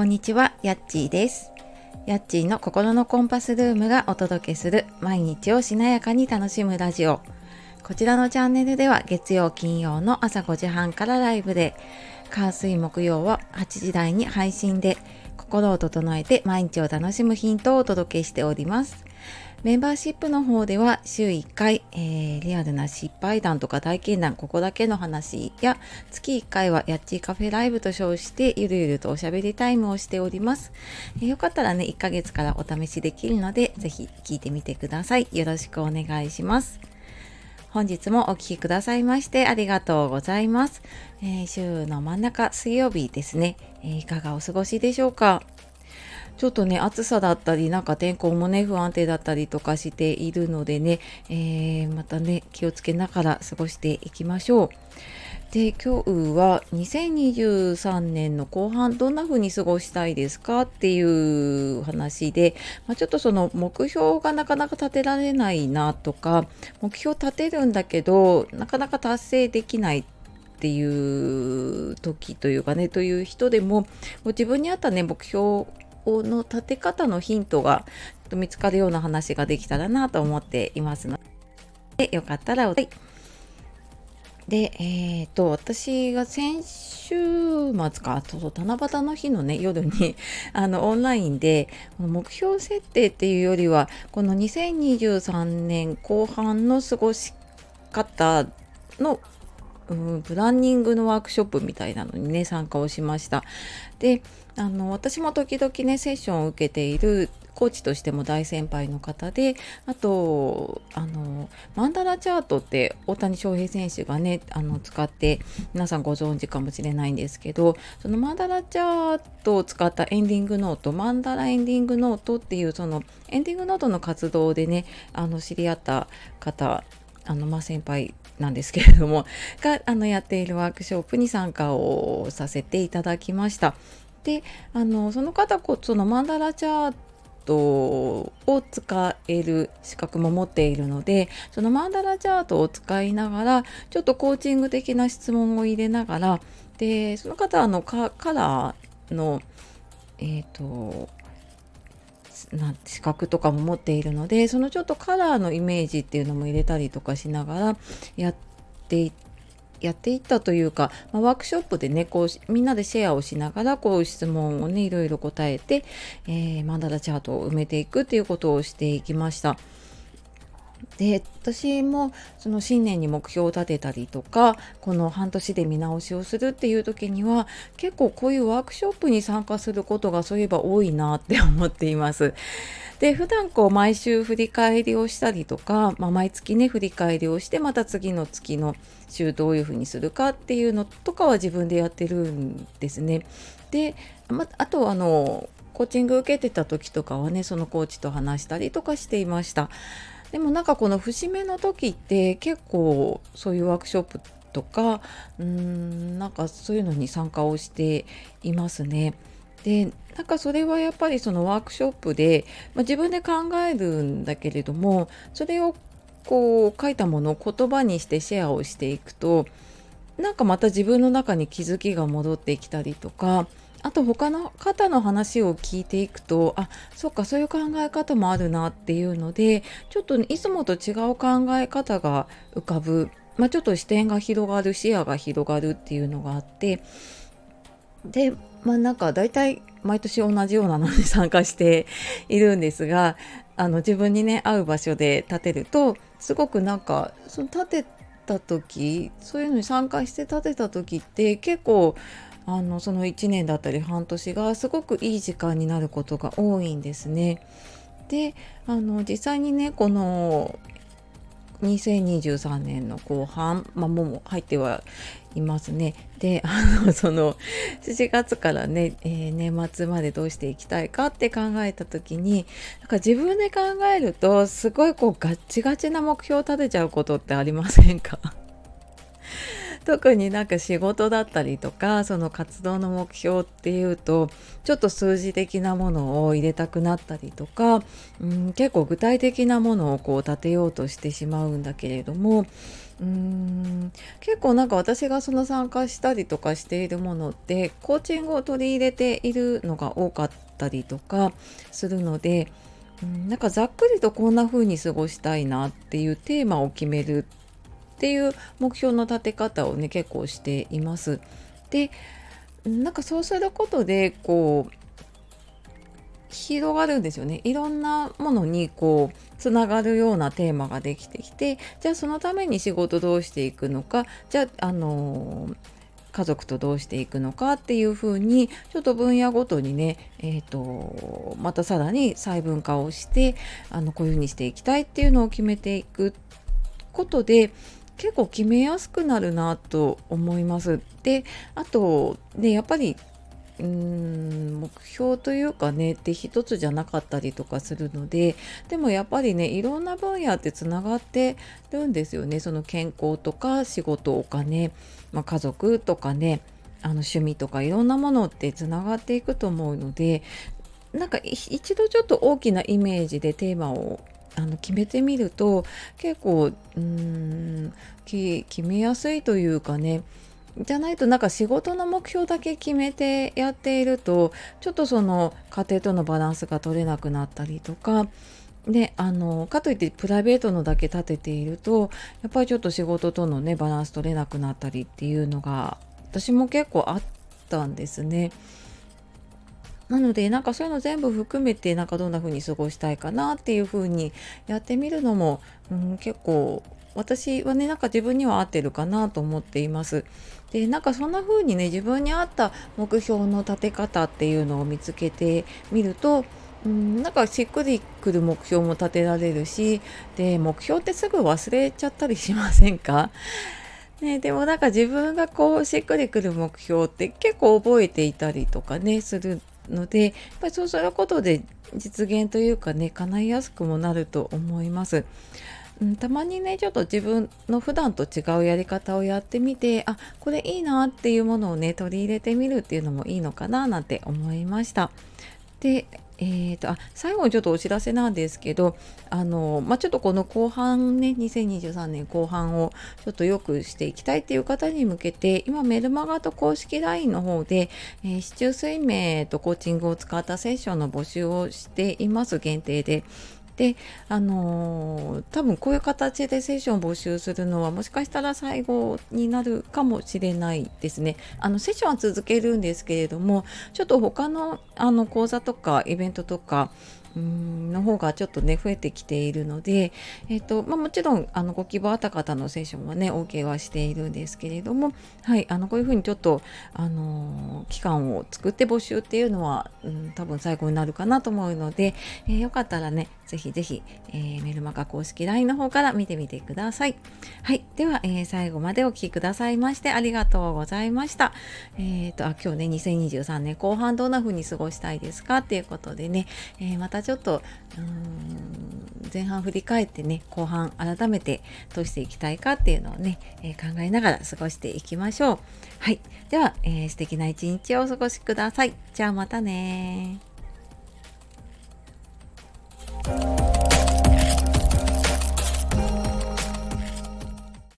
こんにちは、やっちーです。やっちーの心のコンパスルームがお届けする毎日をしなやかに楽しむラジオ。こちらのチャンネルでは月曜金曜の朝5時半からライブで、火水木曜は8時台に配信で心を整えて毎日を楽しむヒントをお届けしております。メンバーシップの方では週1回、えー、リアルな失敗談とか体験談、ここだけの話や月1回はやっちーカフェライブと称してゆるゆるとおしゃべりタイムをしております。えー、よかったらね、1ヶ月からお試しできるので、ぜひ聞いてみてください。よろしくお願いします。本日もお聴きくださいましてありがとうございます。えー、週の真ん中水曜日ですね、えー、いかがお過ごしでしょうか？ちょっとね、暑さだったり、なんか天候もね、不安定だったりとかしているのでね、えー、またね、気をつけながら過ごしていきましょう。で、今日は2023年の後半どんな風に過ごしたいですかっていう話で、まあ、ちょっとその目標がなかなか立てられないなとか、目標立てるんだけど、なかなか達成できないっていう時というかね、という人でももう、自分に合ったね、目標この立て方のヒントが見つかるような話ができたらなと思っていますの。で、よかったらお、はい、で、えっ、ー、と、私が先週末か、そう七夕の日のね、夜に、あの、オンラインで、目標設定っていうよりは、この2023年後半の過ごし方のうん、プランニングのワークショップみたいなのにね参加をしました。であの私も時々ねセッションを受けているコーチとしても大先輩の方であとあのマンダラチャートって大谷翔平選手がねあの使って皆さんご存知かもしれないんですけどそのマンダラチャートを使ったエンディングノートマンダラエンディングノートっていうそのエンディングノートの活動でねあの知り合った方あのまあ先輩なんですけれどもがあのやっているワークショップに参加をさせていただきました。であのその方こそのマンダラチャートを使える資格も持っているのでそのマンダラチャートを使いながらちょっとコーチング的な質問を入れながらでその方あのカラーのえっ、ー、とな資格とかも持っているのでそのちょっとカラーのイメージっていうのも入れたりとかしながらやっていってやっていったというか、まあ、ワークショップでねこうみんなでシェアをしながらこう質問をねいろいろ答えて、えー、マンダラチャートを埋めていくっていうことをしていきました。で私もその新年に目標を立てたりとかこの半年で見直しをするっていう時には結構こういうワークショップに参加することがそういえば多いなって思っています。で普段こう毎週振り返りをしたりとか、まあ、毎月ね振り返りをしてまた次の月の週どういうふうにするかっていうのとかは自分でやってるんですね。で、まあとあのコーチング受けてた時とかはねそのコーチと話したりとかしていました。でもなんかこの節目の時って結構そういうワークショップとかうーんなんかそういうのに参加をしていますね。でなんかそれはやっぱりそのワークショップで、まあ、自分で考えるんだけれどもそれをこう書いたものを言葉にしてシェアをしていくとなんかまた自分の中に気づきが戻ってきたりとかあと他の方の話を聞いていくとあそっかそういう考え方もあるなっていうのでちょっといつもと違う考え方が浮かぶ、まあ、ちょっと視点が広がる視野が広がるっていうのがあって。でまあなんか大体毎年同じようなのに 参加しているんですがあの自分にね合う場所で立てるとすごくなんかその立てた時そういうのに参加して立てた時って結構あのその1年だったり半年がすごくいい時間になることが多いんですね。であの実際にねこの2023年の後半、まあ、もう入ってはいますね。であのその7月からね、えー、年末までどうしていきたいかって考えた時になんか自分で考えるとすごいこうガッチガチな目標を立てちゃうことってありませんか？特になんか仕事だったりとかその活動の目標っていうとちょっと数字的なものを入れたくなったりとか、うん、結構具体的なものをこう立てようとしてしまうんだけれどもうーん結構なんか私がその参加したりとかしているものってコーチングを取り入れているのが多かったりとかするので、うん、なんかざっくりとこんな風に過ごしたいなっていうテーマを決めるっていう目標の立て方をね結構しています。でなんかそうすることでこう広がるんですよねいろんなものにこうつながるようなテーマができてきてじゃあそのために仕事どうしていくのかじゃあ、あのー、家族とどうしていくのかっていうふうにちょっと分野ごとにね、えーと、またさらに細分化をしてあのこういうふうにしていきたいっていうのを決めていくことで結構決めやすくなるなと思います。であとねやっぱりうーん目標というかねって一つじゃなかったりとかするのででもやっぱりねいろんな分野ってつながってるんですよねその健康とか仕事お金、まあ、家族とかねあの趣味とかいろんなものってつながっていくと思うのでなんか一度ちょっと大きなイメージでテーマをあの決めてみると結構うーん決めやすいというかねじゃないとなんか仕事の目標だけ決めてやっているとちょっとその家庭とのバランスが取れなくなったりとかであのかといってプライベートのだけ立てているとやっぱりちょっと仕事とのねバランス取れなくなったりっていうのが私も結構あったんですね。なのでなんかそういうの全部含めてなんかどんな風に過ごしたいかなっていう風にやってみるのも、うん、結構私はねなんか自分には合ってるかなと思っています。でなんかそんな風にね自分に合った目標の立て方っていうのを見つけてみるとうんなんかしっくりくる目標も立てられるしで目標ってすぐ忘れちゃったりしませんか？ね、でもなんか自分がこうしっくりくる目標って結構覚えていたりとかねするのでやっぱりそうすることで実現というかね叶いやすくもなると思います。うん、たまにねちょっと自分の普段と違うやり方をやってみてあこれいいなっていうものをね取り入れてみるっていうのもいいのかななんて思いました。でえーと、あ最後にちょっとお知らせなんですけどあの、まあ、ちょっとこの後半ね2023年後半をちょっとよくしていきたいっていう方に向けて今メルマガと公式 LINE の方で、えー、市中水明とコーチングを使ったセッションの募集をしています限定で。であのー、多分こういう形でセッションを募集するのはもしかしたら最後になるかもしれないですね。あのセッションは続けるんですけれどもちょっと他のあの講座とかイベントとかの方がちょっとね増えてきているので、えーとまあ、もちろんあのご希望あった方のセッションはね OK はしているんですけれども、はい、あのこういうふうにちょっと、あの、期間を作って募集っていうのは、うん、多分最後になるかなと思うので、えー、よかったらねぜひぜひ、えー、メルマガ公式 LINE の方から見てみてください。はい、では、え最後までお聴きくださいましてありがとうございました。えっ、とあ今日ね2023年後半どんな風に過ごしたいですかっていうことでね、えまたちょっと前半振り返ってね後半改めてどうしていきたいかっていうのをね、えー、考えながら過ごしていきましょう。はい。では、えー、素敵な一日をお過ごしください。じゃあまたね